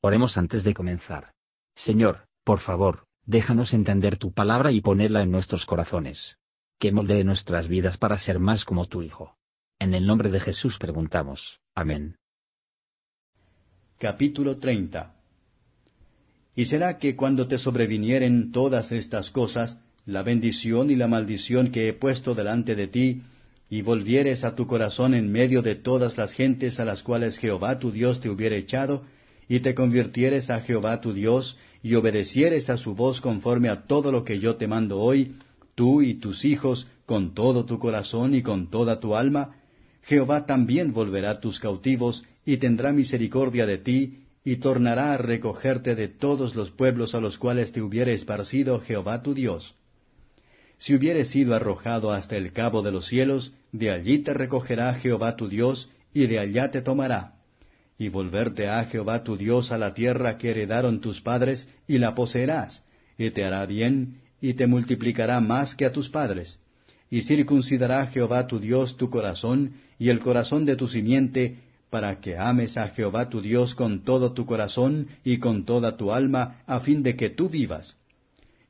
Oremos antes de comenzar. Señor, por favor, déjanos entender tu palabra y ponerla en nuestros corazones. Que moldee nuestras vidas para ser más como tu Hijo. En el nombre de Jesús preguntamos. Amén. Capítulo 30 Y será que cuando te sobrevinieren todas estas cosas, la bendición y la maldición que he puesto delante de ti, y volvieres a tu corazón en medio de todas las gentes a las cuales Jehová tu Dios te hubiera echado, y te convirtieres a Jehová tu Dios, y obedecieres a su voz conforme a todo lo que yo te mando hoy, tú y tus hijos, con todo tu corazón y con toda tu alma, Jehová también volverá tus cautivos, y tendrá misericordia de ti, y tornará a recogerte de todos los pueblos a los cuales te hubiere esparcido Jehová tu Dios. Si hubieres sido arrojado hasta el cabo de los cielos, de allí te recogerá Jehová tu Dios, y de allá te tomará y volverte a Jehová tu Dios a la tierra que heredaron tus padres, y la poseerás, y te hará bien, y te multiplicará más que a tus padres. Y circuncidará Jehová tu Dios tu corazón, y el corazón de tu simiente, para que ames a Jehová tu Dios con todo tu corazón y con toda tu alma, a fin de que tú vivas.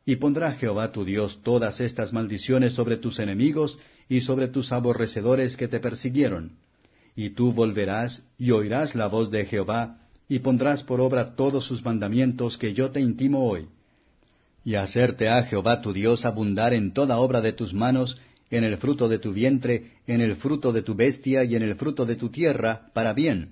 Y pondrá Jehová tu Dios todas estas maldiciones sobre tus enemigos y sobre tus aborrecedores que te persiguieron y tú volverás y oirás la voz de Jehová, y pondrás por obra todos sus mandamientos que yo te intimo hoy. Y hacerte a Jehová tu Dios abundar en toda obra de tus manos, en el fruto de tu vientre, en el fruto de tu bestia y en el fruto de tu tierra, para bien,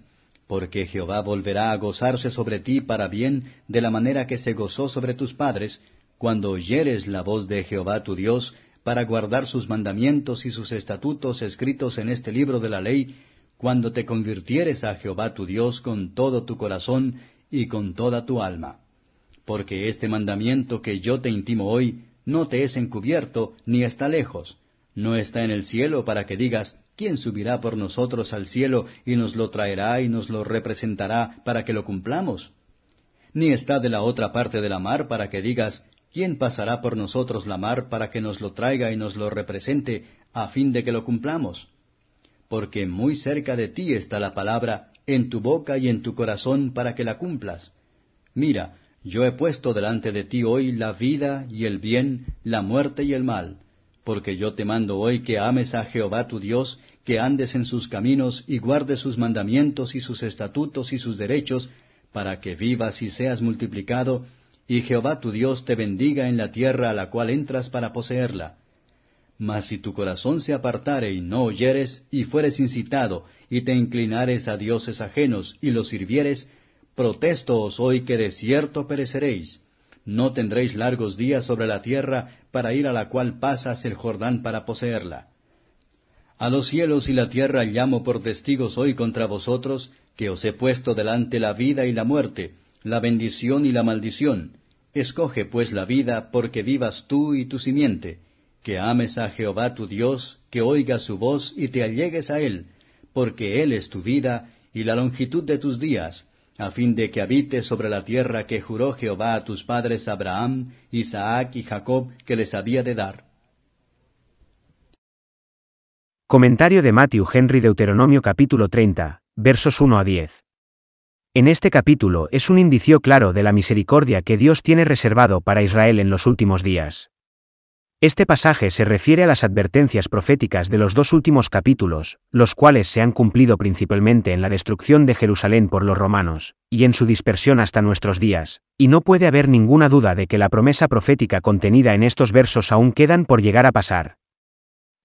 porque Jehová volverá a gozarse sobre ti para bien, de la manera que se gozó sobre tus padres, cuando oyeres la voz de Jehová tu Dios, para guardar sus mandamientos y sus estatutos escritos en este libro de la ley, cuando te convirtieres a Jehová tu Dios con todo tu corazón y con toda tu alma. Porque este mandamiento que yo te intimo hoy no te es encubierto ni está lejos, no está en el cielo para que digas, ¿quién subirá por nosotros al cielo y nos lo traerá y nos lo representará para que lo cumplamos? Ni está de la otra parte de la mar para que digas, ¿quién pasará por nosotros la mar para que nos lo traiga y nos lo represente a fin de que lo cumplamos? Porque muy cerca de ti está la palabra, en tu boca y en tu corazón para que la cumplas. Mira, yo he puesto delante de ti hoy la vida y el bien, la muerte y el mal, porque yo te mando hoy que ames a Jehová tu Dios, que andes en sus caminos y guardes sus mandamientos y sus estatutos y sus derechos, para que vivas y seas multiplicado, y Jehová tu Dios te bendiga en la tierra a la cual entras para poseerla mas si tu corazón se apartare y no oyeres, y fueres incitado, y te inclinares a dioses ajenos, y los sirvieres, protestoos hoy que de cierto pereceréis. No tendréis largos días sobre la tierra para ir a la cual pasas el Jordán para poseerla. A los cielos y la tierra llamo por testigos hoy contra vosotros, que os he puesto delante la vida y la muerte, la bendición y la maldición. Escoge pues la vida, porque vivas tú y tu simiente, que ames a Jehová tu Dios, que oigas su voz y te allegues a Él, porque Él es tu vida y la longitud de tus días, a fin de que habites sobre la tierra que juró Jehová a tus padres Abraham, Isaac y Jacob, que les había de dar. Comentario de Matthew Henry Deuteronomio capítulo 30, versos 1 a 10. En este capítulo es un indicio claro de la misericordia que Dios tiene reservado para Israel en los últimos días. Este pasaje se refiere a las advertencias proféticas de los dos últimos capítulos, los cuales se han cumplido principalmente en la destrucción de Jerusalén por los romanos, y en su dispersión hasta nuestros días, y no puede haber ninguna duda de que la promesa profética contenida en estos versos aún quedan por llegar a pasar.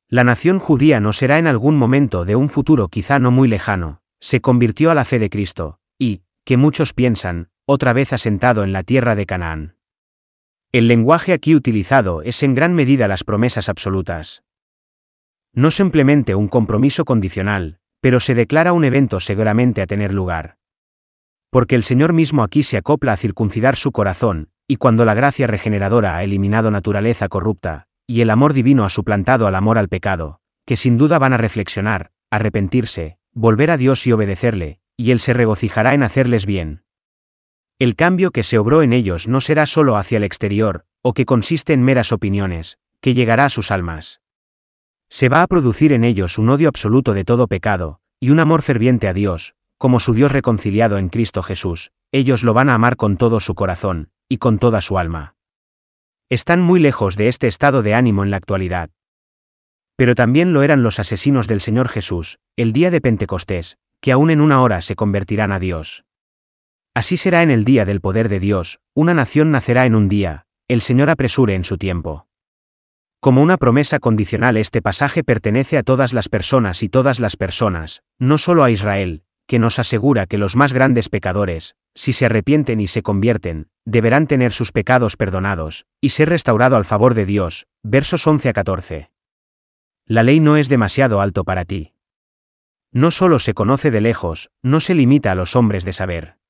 La nación judía no será en algún momento de un futuro quizá no muy lejano, se convirtió a la fe de Cristo, y, que muchos piensan, otra vez asentado en la tierra de Canaán. El lenguaje aquí utilizado es en gran medida las promesas absolutas. No simplemente un compromiso condicional, pero se declara un evento seguramente a tener lugar. Porque el Señor mismo aquí se acopla a circuncidar su corazón, y cuando la gracia regeneradora ha eliminado naturaleza corrupta, y el amor divino ha suplantado al amor al pecado, que sin duda van a reflexionar, arrepentirse, volver a Dios y obedecerle, y Él se regocijará en hacerles bien. El cambio que se obró en ellos no será solo hacia el exterior, o que consiste en meras opiniones, que llegará a sus almas. Se va a producir en ellos un odio absoluto de todo pecado, y un amor ferviente a Dios, como su Dios reconciliado en Cristo Jesús, ellos lo van a amar con todo su corazón, y con toda su alma. Están muy lejos de este estado de ánimo en la actualidad. Pero también lo eran los asesinos del Señor Jesús, el día de Pentecostés, que aún en una hora se convertirán a Dios. Así será en el día del poder de Dios, una nación nacerá en un día, el Señor apresure en su tiempo. Como una promesa condicional este pasaje pertenece a todas las personas y todas las personas, no solo a Israel, que nos asegura que los más grandes pecadores, si se arrepienten y se convierten, deberán tener sus pecados perdonados, y ser restaurado al favor de Dios. Versos 11 a 14. La ley no es demasiado alto para ti. No solo se conoce de lejos, no se limita a los hombres de saber.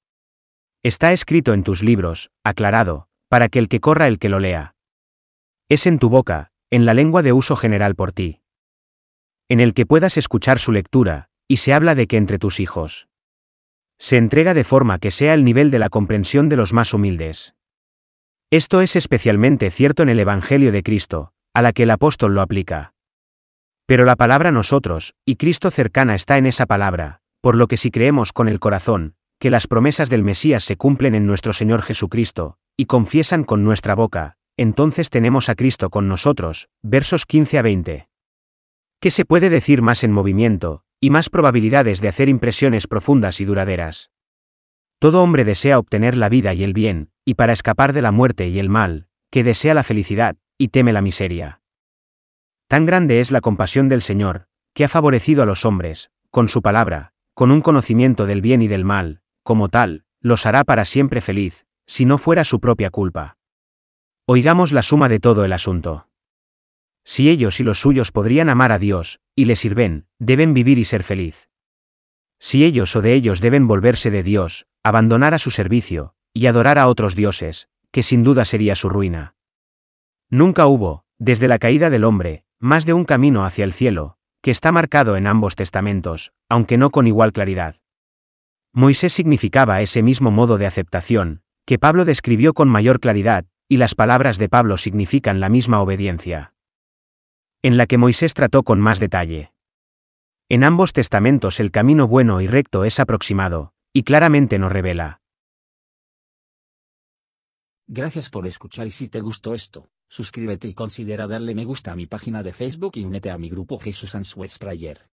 Está escrito en tus libros, aclarado, para que el que corra el que lo lea. Es en tu boca, en la lengua de uso general por ti. En el que puedas escuchar su lectura, y se habla de que entre tus hijos se entrega de forma que sea el nivel de la comprensión de los más humildes. Esto es especialmente cierto en el Evangelio de Cristo, a la que el apóstol lo aplica. Pero la palabra nosotros, y Cristo cercana está en esa palabra, por lo que si creemos con el corazón, que las promesas del Mesías se cumplen en nuestro Señor Jesucristo, y confiesan con nuestra boca, entonces tenemos a Cristo con nosotros, versos 15 a 20. ¿Qué se puede decir más en movimiento, y más probabilidades de hacer impresiones profundas y duraderas. Todo hombre desea obtener la vida y el bien, y para escapar de la muerte y el mal, que desea la felicidad, y teme la miseria. Tan grande es la compasión del Señor, que ha favorecido a los hombres, con su palabra, con un conocimiento del bien y del mal, como tal, los hará para siempre feliz, si no fuera su propia culpa. Oigamos la suma de todo el asunto. Si ellos y los suyos podrían amar a Dios, y le sirven, deben vivir y ser feliz. Si ellos o de ellos deben volverse de Dios, abandonar a su servicio, y adorar a otros dioses, que sin duda sería su ruina. Nunca hubo, desde la caída del hombre, más de un camino hacia el cielo, que está marcado en ambos testamentos, aunque no con igual claridad. Moisés significaba ese mismo modo de aceptación, que Pablo describió con mayor claridad, y las palabras de Pablo significan la misma obediencia en la que Moisés trató con más detalle. En ambos testamentos el camino bueno y recto es aproximado, y claramente nos revela. Gracias por escuchar y si te gustó esto, suscríbete y considera darle me gusta a mi página de Facebook y únete a mi grupo Jesús Answers Prayer.